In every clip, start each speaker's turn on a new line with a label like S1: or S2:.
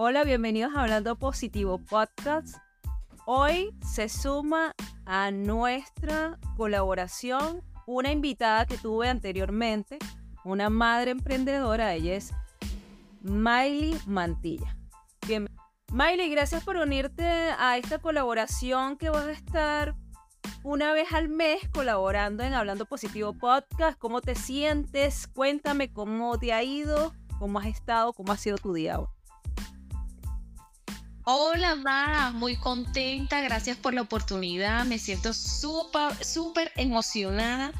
S1: Hola, bienvenidos a Hablando Positivo Podcast. Hoy se suma a nuestra colaboración una invitada que tuve anteriormente, una madre emprendedora, ella es Miley Mantilla. Bien. Miley, gracias por unirte a esta colaboración que vas a estar una vez al mes colaborando en Hablando Positivo Podcast. ¿Cómo te sientes? Cuéntame cómo te ha ido, cómo has estado, cómo ha sido tu día hoy.
S2: Hola, Mara, muy contenta, gracias por la oportunidad, me siento súper, súper emocionada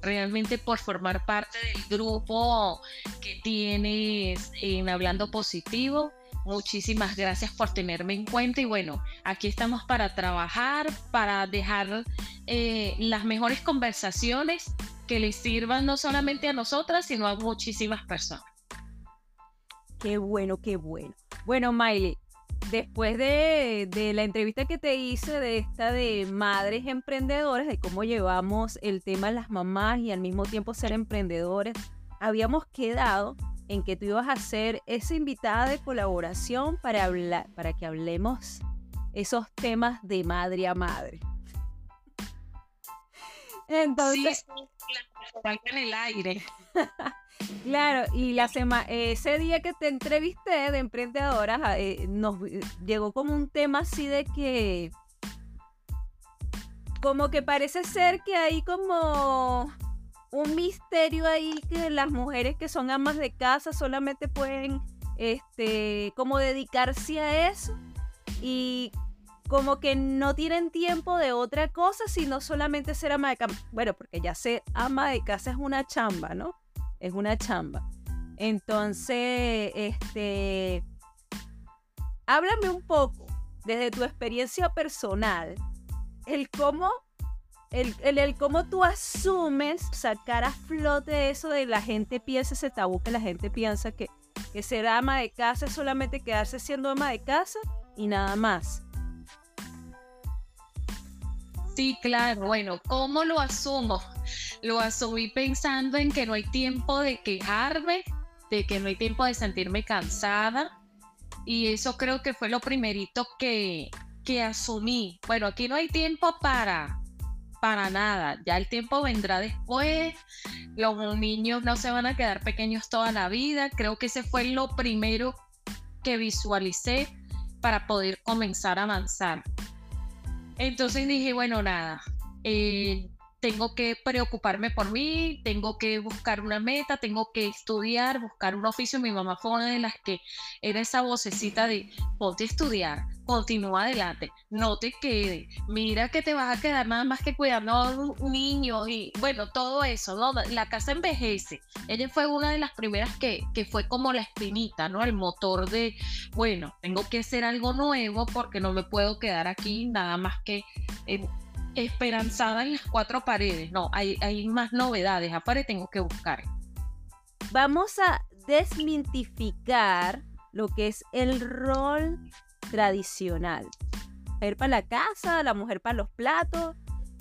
S2: realmente por formar parte del grupo que tienes en Hablando Positivo. Muchísimas gracias por tenerme en cuenta y bueno, aquí estamos para trabajar, para dejar eh, las mejores conversaciones que les sirvan no solamente a nosotras, sino a muchísimas personas.
S1: Qué bueno, qué bueno. Bueno, Miley, después de, la entrevista que te hice de esta de madres emprendedoras, de cómo llevamos el tema de las mamás y al mismo tiempo ser emprendedores, habíamos quedado en que tú ibas a ser esa invitada de colaboración para hablar, para que hablemos esos temas de madre a madre.
S2: Entonces, sí, en el aire.
S1: Claro, y la ese día que te entrevisté de emprendedoras, ah, eh, nos llegó como un tema así de que, como que parece ser que hay como un misterio ahí que las mujeres que son amas de casa solamente pueden, este, como dedicarse a eso y como que no tienen tiempo de otra cosa sino solamente ser ama de casa. Bueno, porque ya ser ama de casa es una chamba, ¿no? Es una chamba. Entonces, este, háblame un poco desde tu experiencia personal, el cómo, el, el, cómo tú asumes sacar a flote eso de la gente piensa ese tabú que la gente piensa que, que ser ama de casa es solamente quedarse siendo ama de casa y nada más.
S2: Sí, claro. Bueno, ¿cómo lo asumo? Lo asumí pensando en que no hay tiempo de quejarme, de que no hay tiempo de sentirme cansada. Y eso creo que fue lo primerito que, que asumí. Bueno, aquí no hay tiempo para, para nada. Ya el tiempo vendrá después. Los niños no se van a quedar pequeños toda la vida. Creo que ese fue lo primero que visualicé para poder comenzar a avanzar. Entonces dije, bueno, nada, eh, tengo que preocuparme por mí, tengo que buscar una meta, tengo que estudiar, buscar un oficio. Mi mamá fue una de las que era esa vocecita de ponte a estudiar, continúa adelante, no te quedes, mira que te vas a quedar nada más que cuidando a un niño y bueno, todo eso, ¿no? La casa envejece. Ella fue una de las primeras que, que fue como la espinita, ¿no? El motor de, bueno, tengo que hacer algo nuevo porque no me puedo quedar aquí nada más que esperanzada en las cuatro paredes. No, hay, hay más novedades. Aparte tengo que buscar.
S1: Vamos a desmintificar lo que es el rol tradicional. Mujer para la casa, la mujer para los platos,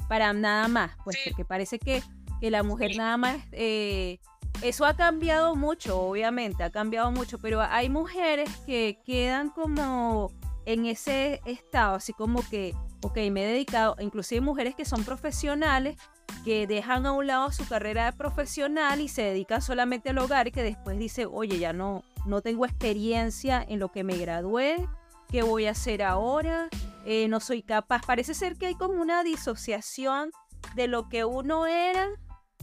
S1: para nada más. Pues porque parece que, que la mujer nada más... Eh, eso ha cambiado mucho, obviamente, ha cambiado mucho, pero hay mujeres que quedan como en ese estado, así como que ok, me he dedicado, inclusive mujeres que son profesionales, que dejan a un lado su carrera profesional y se dedican solamente al hogar y que después dice, oye, ya no, no tengo experiencia en lo que me gradué, ¿qué voy a hacer ahora? Eh, no soy capaz. Parece ser que hay como una disociación de lo que uno era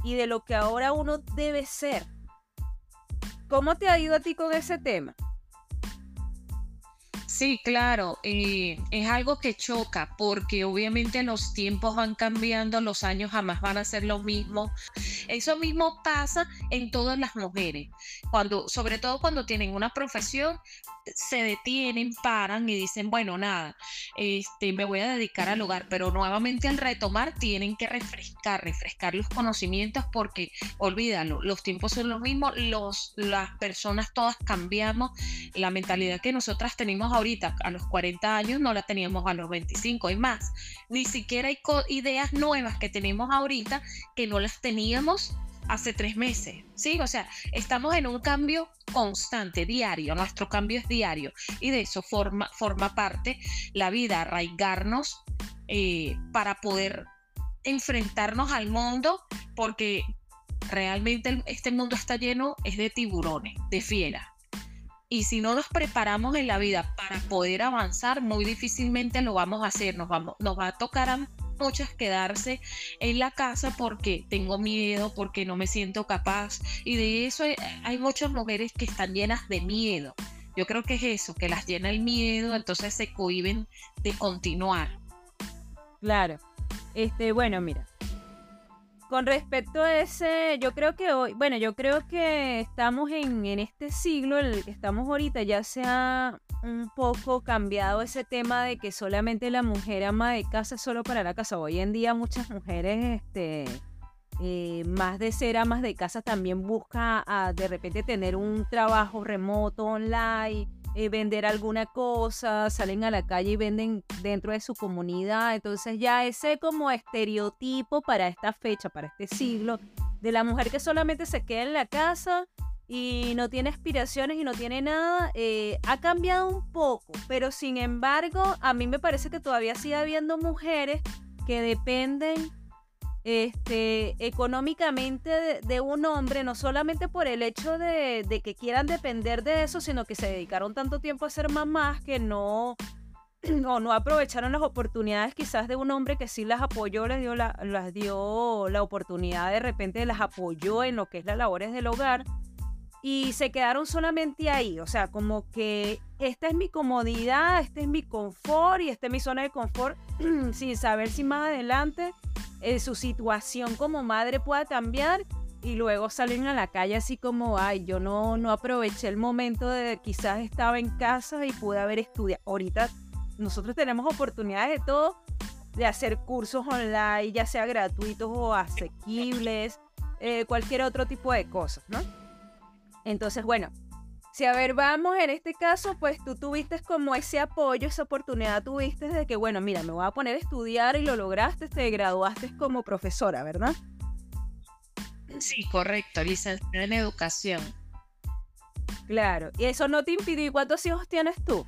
S1: y de lo que ahora uno debe ser. ¿Cómo te ha ido a ti con ese tema?
S2: Sí, claro, eh, es algo que choca porque obviamente los tiempos van cambiando, los años jamás van a ser lo mismo. Eso mismo pasa en todas las mujeres, cuando, sobre todo cuando tienen una profesión, se detienen, paran y dicen, bueno, nada, este, me voy a dedicar al hogar, pero nuevamente al retomar tienen que refrescar, refrescar los conocimientos porque, olvídalo, los tiempos son los mismos, los, las personas todas cambiamos, la mentalidad que nosotras tenemos ahorita a los 40 años, no la teníamos a los 25 y más. Ni siquiera hay ideas nuevas que tenemos ahorita que no las teníamos hace tres meses, ¿sí? O sea, estamos en un cambio constante, diario, nuestro cambio es diario y de eso forma, forma parte la vida, arraigarnos eh, para poder enfrentarnos al mundo, porque realmente este mundo está lleno es de tiburones, de fieras. Y si no nos preparamos en la vida para poder avanzar, muy difícilmente lo vamos a hacer. Nos, vamos, nos va a tocar a muchas quedarse en la casa porque tengo miedo, porque no me siento capaz. Y de eso hay, hay muchas mujeres que están llenas de miedo. Yo creo que es eso, que las llena el miedo, entonces se cohiben de continuar.
S1: Claro. Este, bueno, mira, con respecto a ese, yo creo que hoy, bueno, yo creo que estamos en, este siglo en el que estamos ahorita, ya se ha un poco cambiado ese tema de que solamente la mujer ama de casa solo para la casa. Hoy en día muchas mujeres, este, eh, más de ser amas de casa, también busca a, de repente tener un trabajo remoto online eh, vender alguna cosa, salen a la calle y venden dentro de su comunidad. Entonces ya ese como estereotipo para esta fecha, para este siglo, de la mujer que solamente se queda en la casa y no tiene aspiraciones y no tiene nada, eh, ha cambiado un poco. Pero sin embargo, a mí me parece que todavía sigue habiendo mujeres que dependen este, económicamente de, un hombre, no solamente por el hecho de, que quieran depender de eso, sino que se dedicaron tanto tiempo a ser mamás que no, no, no aprovecharon las oportunidades quizás de un hombre que sí las apoyó, les dio la, las dio la oportunidad, de repente las apoyó en lo que es las labores del hogar y se quedaron solamente ahí, o sea, como que esta es mi comodidad, este es mi confort y esta es mi zona de confort, sin saber si más adelante eh, su situación como madre pueda cambiar y luego salen a la calle así como, ay, yo no, no aproveché el momento de quizás estaba en casa y pude haber estudiado. Ahorita nosotros tenemos oportunidades de todo, de hacer cursos online, ya sea gratuitos o asequibles, eh, cualquier otro tipo de cosas, ¿no? Entonces, bueno, si a ver, vamos, en este caso, pues tú tuviste como ese apoyo, esa oportunidad tuviste de que, bueno, mira, me voy a poner a estudiar y lo lograste, te graduaste como profesora, ¿verdad?
S2: Sí, correcto, licenciada en educación.
S1: Claro, y eso no te impidió. ¿Y cuántos hijos tienes tú?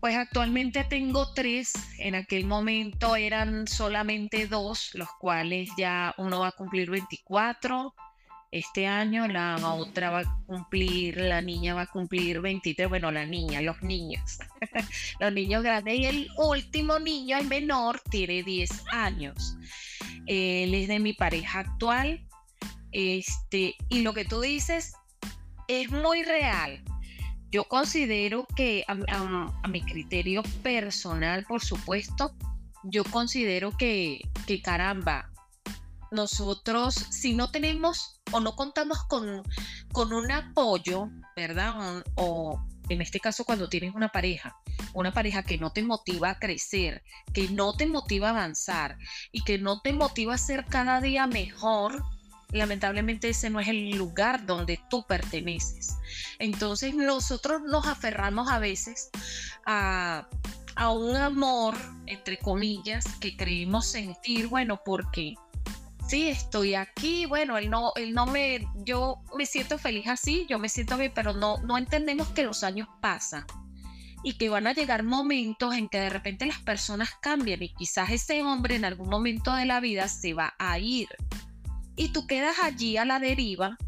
S2: Pues actualmente tengo tres. En aquel momento eran solamente dos, los cuales ya uno va a cumplir 24 este año, la otra va a cumplir, la niña va a cumplir 23, bueno, la niña, los niños, los niños grandes y el último niño, el menor, tiene 10 años. Él es de mi pareja actual. Este, y lo que tú dices es muy real. Yo considero que a, mi criterio personal, por supuesto, yo considero que, que caramba, nosotros, si no tenemos o no contamos con, con un apoyo, ¿verdad? O, en este caso cuando tienes una pareja, una pareja que no te motiva a crecer, que no te motiva a avanzar y que no te motiva a ser cada día mejor, lamentablemente ese no es el lugar donde tú perteneces. Entonces nosotros nos aferramos a veces a, a un amor, entre comillas, que creímos sentir, bueno, porque sí, estoy aquí, bueno, él no, él no me, yo me siento feliz así, yo me siento bien, pero no, no entendemos que los años pasan y que van a llegar momentos en que de repente las personas cambian y quizás ese hombre en algún momento de la vida se va a ir y tú quedas allí a la deriva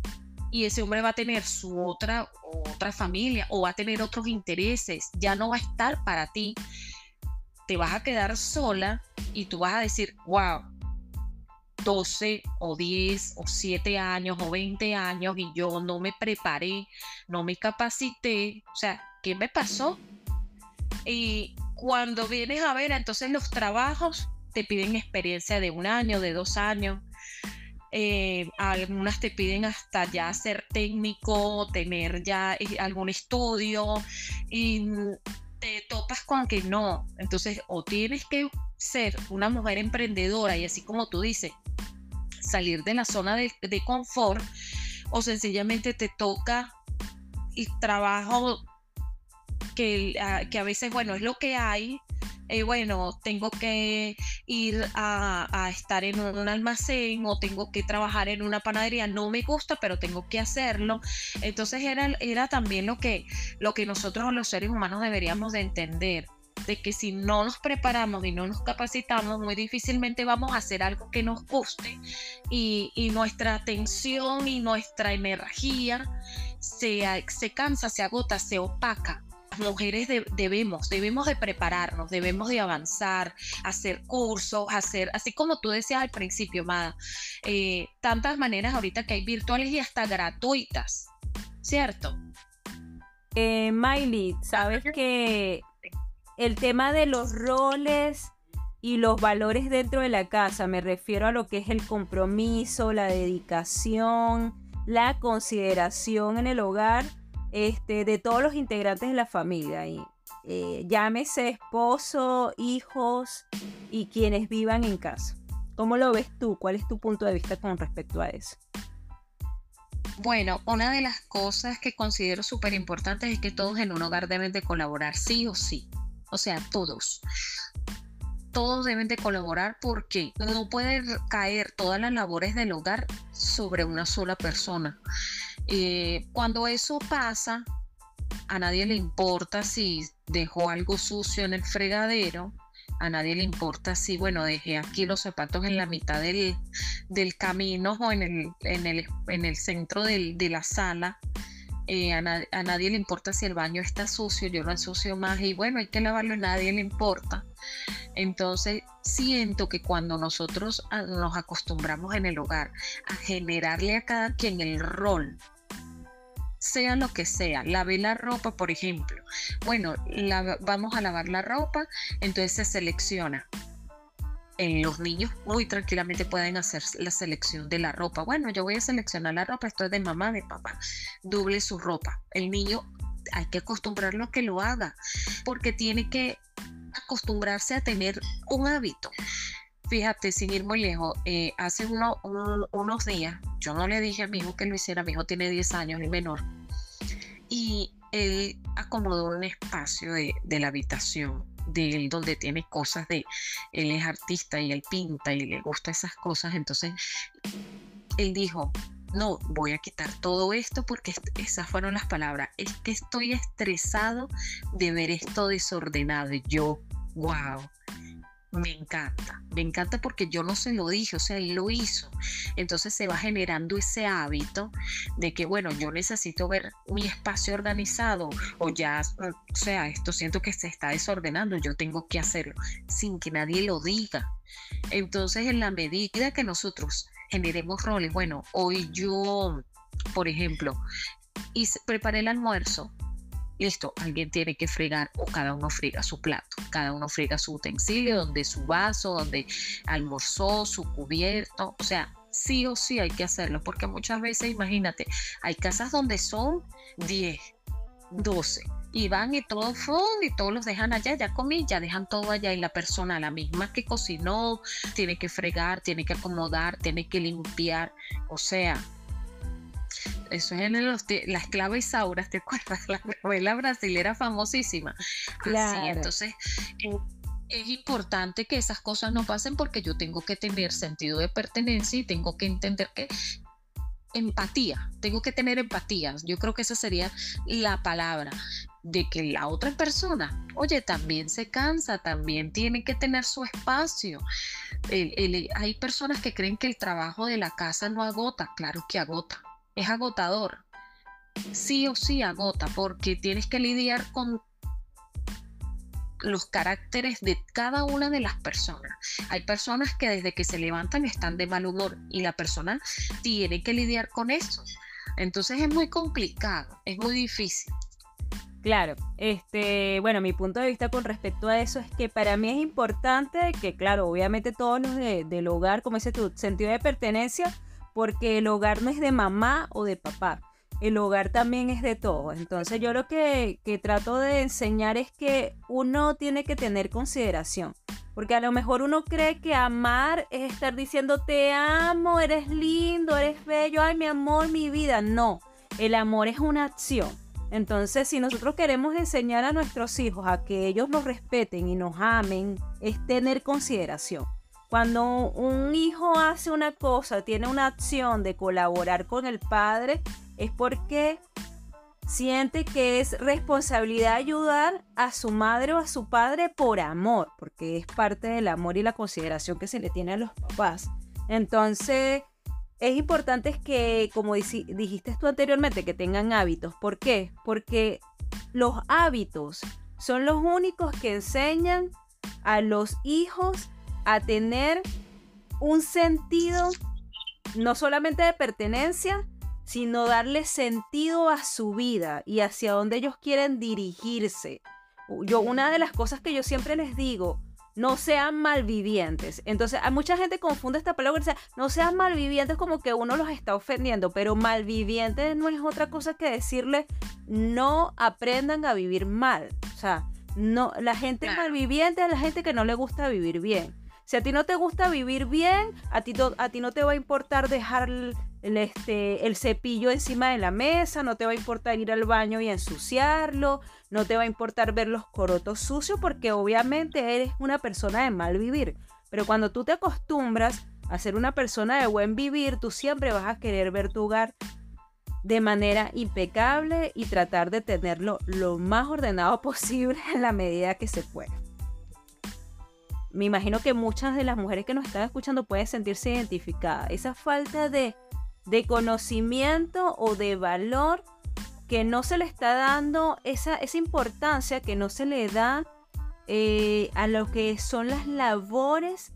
S2: y ese hombre va a tener su otra otra familia o va a tener otros intereses, ya no va a estar para ti. Te vas a quedar sola y tú vas a decir, wow, 12 o 10 o 7 años o 20 años y yo no me preparé, no me capacité. O sea, ¿qué me pasó? Y cuando vienes a ver, entonces los trabajos te piden experiencia de un año, de dos años. Eh, algunas te piden hasta ya ser técnico, tener ya eh, algún estudio y te topas con que no. Entonces, o tienes que ser una mujer emprendedora y así como tú dices, salir de la zona de, confort o sencillamente te toca y trabajo que, que, a veces, bueno, es lo que hay, eh, bueno, tengo que ir a, estar en un almacén o tengo que trabajar en una panadería, no me gusta, pero tengo que hacerlo. Entonces era, era también lo que, lo que nosotros los seres humanos deberíamos de entender de que si no nos preparamos y no nos capacitamos, muy difícilmente vamos a hacer algo que nos guste. Y, nuestra atención y nuestra energía se, se cansa, se agota, se opaca. Las mujeres debemos, debemos de prepararnos, debemos de avanzar, hacer cursos, hacer, así como tú decías al principio, Mada, eh, tantas maneras ahorita que hay virtuales y hasta gratuitas, ¿cierto?
S1: Eh, Miley, sabes que el tema de los roles y los valores dentro de la casa, me refiero a lo que es el compromiso, la dedicación, la consideración en el hogar este, de todos los integrantes de la familia. Y, eh, llámese esposo, hijos y quienes vivan en casa. ¿Cómo lo ves tú? ¿Cuál es tu punto de vista con respecto a eso?
S2: Bueno, una de las cosas que considero súper importantes es que todos en un hogar deben de colaborar, sí o sí. O sea, todos. Todos deben de colaborar porque no pueden caer todas las labores del hogar sobre una sola persona. Eh, cuando eso pasa, a nadie le importa si dejó algo sucio en el fregadero, a nadie le importa si, bueno, dejé aquí los zapatos en la mitad del, camino o en el, en el, en el centro de la sala. Eh, a, nadie le importa si el baño está sucio, yo lo ensucio más y bueno, hay que lavarlo, a nadie le importa. Entonces, siento que cuando nosotros ah, nos acostumbramos en el hogar a generarle a cada quien el rol sea lo que sea, lave la ropa, por ejemplo. Bueno, vamos a lavar la ropa, entonces se selecciona. En los niños muy tranquilamente pueden hacer la selección de la ropa. Bueno, yo voy a seleccionar la ropa, esto es de mamá, de papá. Doble su ropa. El niño hay que acostumbrarlo a que lo haga, porque tiene que acostumbrarse a tener un hábito. Fíjate, sin ir muy lejos, eh, hace unos días, yo no le dije a mi hijo que lo hiciera, mi hijo tiene 10 años, el menor, y él acomodó un espacio de, la habitación de él donde tiene cosas de, él es artista y él pinta y le gusta esas cosas, entonces él dijo, no, voy a quitar todo esto porque esas fueron las palabras, es que estoy estresado de ver esto desordenado y yo, wow me encanta, me encanta porque yo no se lo dije, o sea, él lo hizo. Entonces se va generando ese hábito de que, bueno, yo necesito ver mi espacio organizado o ya, o sea, esto siento que se está desordenando, yo tengo que hacerlo sin que nadie lo diga. Entonces, en la medida que nosotros generemos roles, bueno, hoy yo, por ejemplo, y preparé el almuerzo, Listo, alguien tiene que fregar o cada uno frega su plato, cada uno frega su utensilio, donde su vaso, donde almorzó, su cubierto, o sea, sí o sí hay que hacerlo, porque muchas veces, imagínate, hay casas donde son 10, 12 y van y todos y todos los dejan allá, ya comí, ya dejan todo allá y la persona, la misma que cocinó, tiene que fregar, tiene que acomodar, tiene que limpiar, o sea, eso es en los, la esclava Isaura, ¿te acuerdas? La novela brasilera famosísima. Así, entonces, eh, es importante que esas cosas no pasen porque yo tengo que tener sentido de pertenencia y tengo que entender que empatía, tengo que tener empatía. Yo creo que esa sería la palabra de que la otra persona, oye, también se cansa, también tiene que tener su espacio. hay personas que creen que el trabajo de la casa no agota, claro que agota es agotador. Sí o sí agota porque tienes que lidiar con los caracteres de cada una de las personas. Hay personas que desde que se levantan están de mal humor y la persona tiene que lidiar con eso. Entonces es muy complicado, es muy difícil.
S1: Claro, este, bueno, mi punto de vista con respecto a eso es que para mí es importante que, claro, obviamente todos los del hogar, como ese tu sentido de pertenencia, porque el hogar no es de mamá o de papá, el hogar también es de todos. Entonces yo lo que, trato de enseñar es que uno tiene que tener consideración. Porque a lo mejor uno cree que amar es estar diciendo te amo, eres lindo, eres bello, ay mi amor, mi vida. No, el amor es una acción. Entonces, si nosotros queremos enseñar a nuestros hijos a que ellos nos respeten y nos amen, es tener consideración. Cuando un hijo hace una cosa, tiene una acción de colaborar con el padre, es porque siente que es responsabilidad ayudar a su madre o a su padre por amor, porque es parte del amor y la consideración que se le tiene a los papás. Entonces, es importante que, como dijiste tú anteriormente, que tengan hábitos. ¿Por qué? Porque los hábitos son los únicos que enseñan a los hijos a tener un sentido no solamente de pertenencia, sino darle sentido a su vida y hacia dónde ellos quieren dirigirse. Yo, una de las cosas que yo siempre les digo, no sean malvivientes. Entonces, hay mucha gente confunde esta palabra y dice, no sean malvivientes como que uno los está ofendiendo, pero malvivientes no es otra cosa que decirle, no aprendan a vivir mal. O sea, no, la gente malviviente es la gente que no le gusta vivir bien. Si a ti no te gusta vivir bien, a ti, a ti no te va a importar dejar el, este, el cepillo encima de la mesa, no te va a importar ir al baño y ensuciarlo, no te va a importar ver los corotos sucios porque obviamente eres una persona de mal vivir. Pero cuando tú te acostumbras a ser una persona de buen vivir, tú siempre vas a querer ver tu hogar de manera impecable y tratar de tenerlo lo más ordenado posible en la medida que se pueda me imagino que muchas de las mujeres que nos están escuchando pueden sentirse identificadas. Esa falta de, conocimiento o de valor que no se le está dando, esa, esa importancia que no se le da eh, a lo que son las labores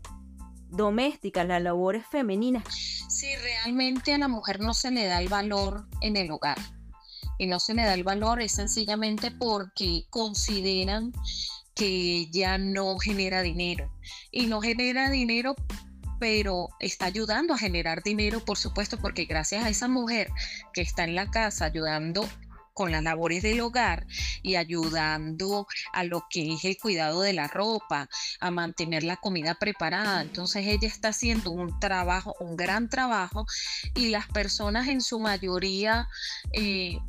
S1: domésticas, las labores femeninas.
S2: Sí, realmente a la mujer no se le da el valor en el hogar. Y no se le da el valor es sencillamente porque consideran que ya no genera dinero. Y no genera dinero, pero está ayudando a generar dinero, por supuesto, porque gracias a esa mujer que está en la casa ayudando con las labores del hogar y ayudando a lo que es el cuidado de la ropa, a mantener la comida preparada. Entonces ella está haciendo un trabajo, un gran trabajo y las personas en su mayoría... Eh,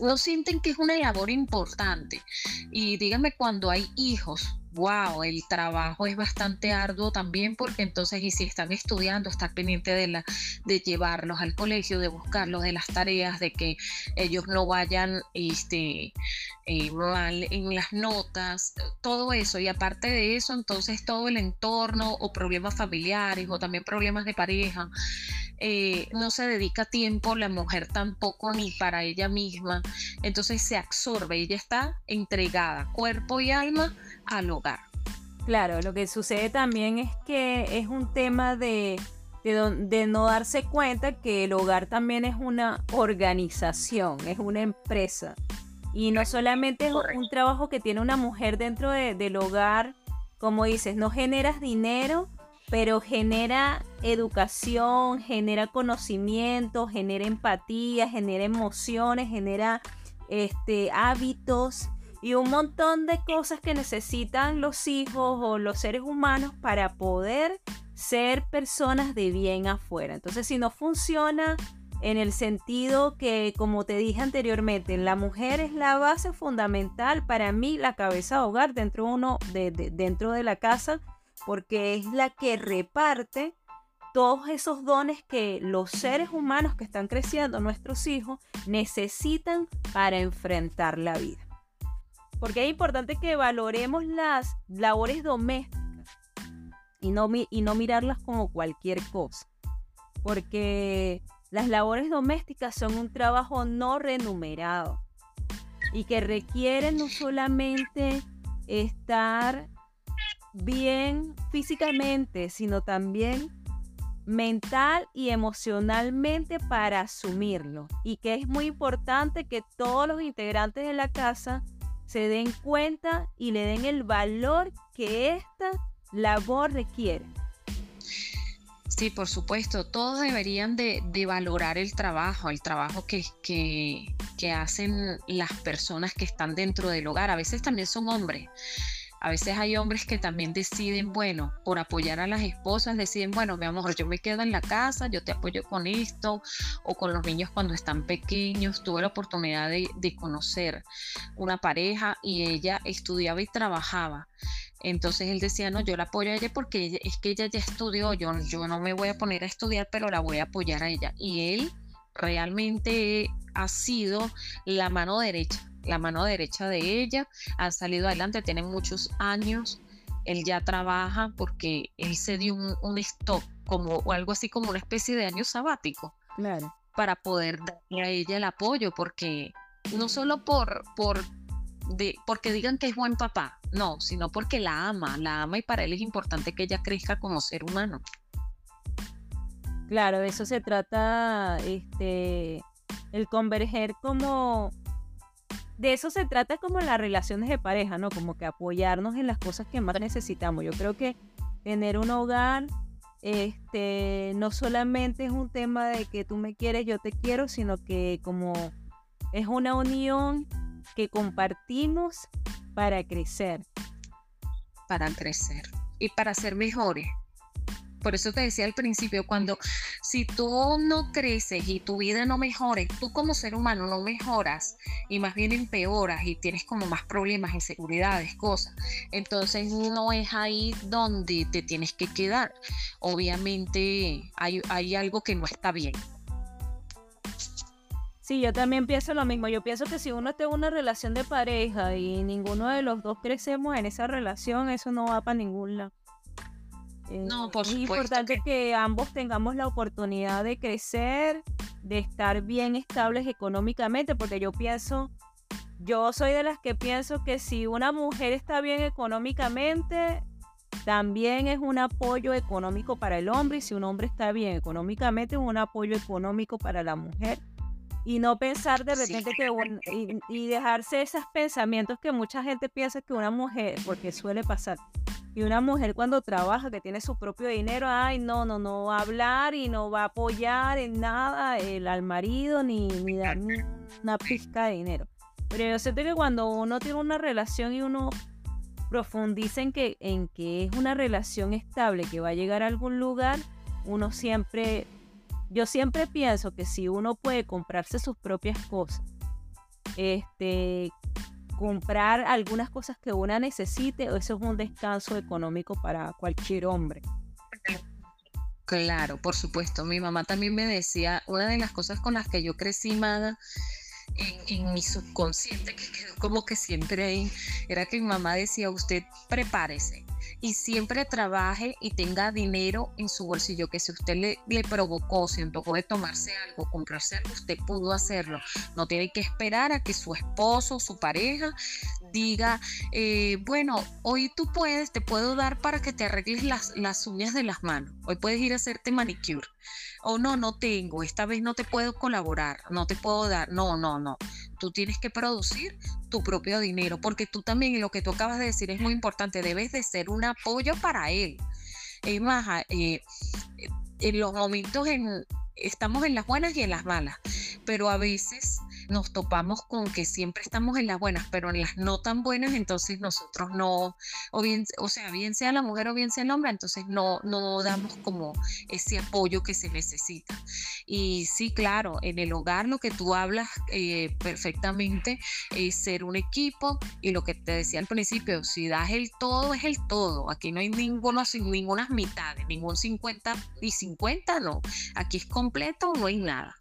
S2: no, sienten que es una labor importante. Y díganme cuando hay hijos, wow, el trabajo es bastante arduo también porque entonces y si están estudiando, estar pendiente de, la, de llevarlos al colegio, de buscarlos, de las tareas, de que ellos no vayan este, eh, mal en las notas, todo eso. Y aparte de eso, entonces todo el entorno o problemas familiares o también problemas de pareja. Eh, no se dedica tiempo la mujer tampoco ni para ella misma, entonces se absorbe, ella está entregada, cuerpo y alma, al hogar.
S1: Claro, lo que sucede también es que es un tema de, de, no darse cuenta que el hogar también es una organización, es una empresa. Y no solamente es un trabajo que tiene una mujer dentro del hogar, como dices, no generas dinero, pero genera educación, genera conocimiento, genera empatía, genera emociones, genera este, hábitos y un montón de cosas que necesitan los hijos o los seres humanos para poder ser personas de bien afuera. Entonces, si no funciona en el sentido que, como te dije anteriormente, la mujer es la base fundamental para mí, la cabeza de hogar dentro, uno, de, dentro de la casa, porque es la que reparte todos esos dones que los seres humanos que están creciendo, nuestros hijos, necesitan para enfrentar la vida. Porque es importante que valoremos las labores domésticas y no, y no mirarlas como cualquier cosa. Porque las labores domésticas son un trabajo no remunerado y que requieren no solamente estar bien físicamente, sino también mental y emocionalmente para asumirlo. Y que es muy importante que todos los integrantes de la casa se den cuenta y le den el valor que esta labor requiere.
S2: Sí, por supuesto, todos deberían de, valorar el trabajo, el trabajo que, que, hacen las personas que están dentro del hogar. A veces también son hombres. A veces hay hombres que también deciden, bueno, por apoyar a las esposas, deciden, bueno, mi amor, yo me quedo en la casa, yo te apoyo con esto, o con los niños cuando están pequeños. Tuve la oportunidad de, conocer una pareja y ella estudiaba y trabajaba. Entonces él decía, no, yo la apoyo a ella porque es que ella ya estudió, yo, yo no me voy a poner a estudiar, pero la voy a apoyar a ella. Y él realmente ha sido la mano derecha la mano derecha de ella, ha salido adelante, tiene muchos años, él ya trabaja porque él se dio un, stop, como o algo así como una especie de año sabático.
S1: Claro.
S2: Para poder darle a ella el apoyo, porque no solo por, por de, porque digan que es buen papá, no, sino porque la ama, la ama y para él es importante que ella crezca como ser humano.
S1: Claro, de eso se trata, este, el converger como de eso se trata como las relaciones de pareja, ¿no? Como que apoyarnos en las cosas que más necesitamos. Yo creo que tener un hogar este no solamente es un tema de que tú me quieres, yo te quiero, sino que como es una unión que compartimos para crecer.
S2: Para crecer y para ser mejores. Por eso te decía al principio, cuando si tú no creces y tu vida no mejora, tú como ser humano no mejoras y más bien empeoras y tienes como más problemas, inseguridades, cosas, entonces no es ahí donde te tienes que quedar. Obviamente hay, hay algo que no está bien.
S1: Sí, yo también pienso lo mismo. Yo pienso que si uno está en una relación de pareja y ninguno de los dos crecemos en esa relación, eso no va para ningún lado.
S2: Eh, no, por
S1: es importante que... ambos tengamos la oportunidad de crecer, de estar bien estables económicamente, porque yo pienso, yo soy de las que pienso que si una mujer está bien económicamente, también es un apoyo económico para el hombre, y si un hombre está bien económicamente, es un apoyo económico para la mujer. Y no pensar de repente que y, y dejarse esos pensamientos que mucha gente piensa que una mujer, porque suele pasar, y una mujer cuando trabaja, que tiene su propio dinero, ay, no, no, no va a hablar y no va a apoyar en nada el, al marido ni, ni dar una pizca de dinero. Pero yo siento que cuando uno tiene una relación y uno profundiza en que, en que es una relación estable, que va a llegar a algún lugar, uno siempre, yo siempre pienso que si uno puede comprarse sus propias cosas, este, comprar algunas cosas que una necesite, eso es un descanso económico para cualquier hombre.
S2: Claro, por supuesto. Mi mamá también me decía, una de las cosas con las que yo crecí, Maga, en, mi subconsciente, que quedó como que siempre ahí, era que mi mamá decía, usted prepárese, y siempre trabaje y tenga dinero en su bolsillo, que si usted le, le provocó, si antojó de tomarse algo, comprarse algo, usted pudo hacerlo. No tiene que esperar a que su esposo, su pareja, diga, eh, bueno, hoy tú puedes, te puedo dar para que te arregles las, las uñas de las manos. Hoy puedes ir a hacerte manicure. O no, no tengo, esta vez no te puedo colaborar, no te puedo dar. No, no, no. Tú tienes que producir tu propio dinero, porque tú también, lo que tú acabas de decir es muy importante, debes de ser un apoyo para él. Es más, eh, en los momentos en, estamos en las buenas y en las malas, pero a veces nos topamos con que siempre estamos en las buenas, pero en las no tan buenas, entonces nosotros no, o bien, o sea, bien sea la mujer o bien sea el hombre, entonces no, no damos como ese apoyo que se necesita. Y sí, claro, en el hogar lo que tú hablas eh, perfectamente es ser un equipo y lo que te decía al principio, si das el todo, es el todo. Aquí no hay ninguno, ninguna mitades, ningún 50 y 50, no. Aquí es completo no hay nada.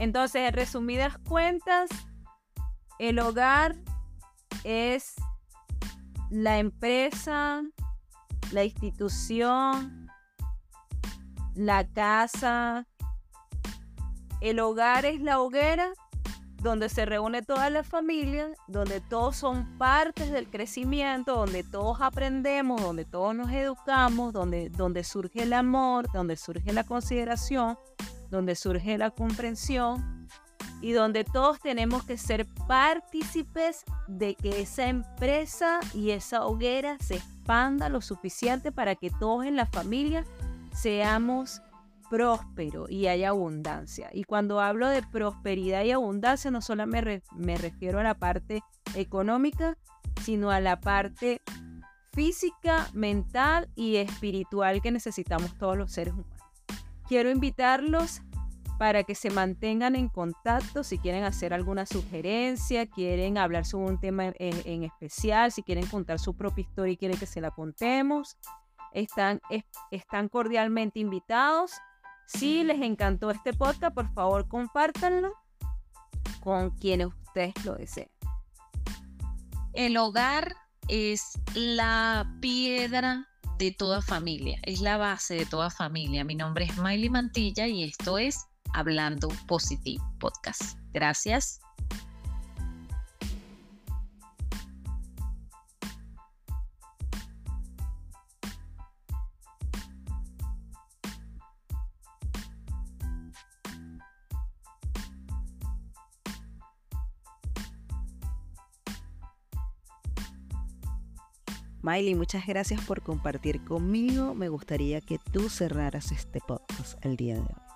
S1: Entonces, en resumidas cuentas, el hogar es la empresa, la institución, la casa. El hogar es la hoguera donde se reúne toda la familia, donde todos son partes del crecimiento, donde todos aprendemos, donde todos nos educamos, donde, donde surge el amor, donde surge la consideración, donde surge la comprensión y donde todos tenemos que ser partícipes de que esa empresa y esa hoguera se expanda lo suficiente para que todos en la familia seamos prósperos y haya abundancia. Y cuando hablo de prosperidad y abundancia, no solo me, me refiero a la parte económica, sino a la parte física, mental y espiritual que necesitamos todos los seres humanos. Quiero invitarlos para que se mantengan en contacto si quieren hacer alguna sugerencia, quieren hablar sobre un tema en, especial, si quieren contar su propia historia y quieren que se la contemos. Están, están cordialmente invitados. Si les encantó este podcast, por favor compártanlo con quienes ustedes lo deseen.
S2: El hogar es la piedra de toda familia, es la base de toda familia. Mi nombre es Miley Mantilla y esto es Hablando Positivo Podcast. Gracias.
S3: Miley, muchas gracias por compartir conmigo. Me gustaría que tú cerraras este podcast el día de hoy.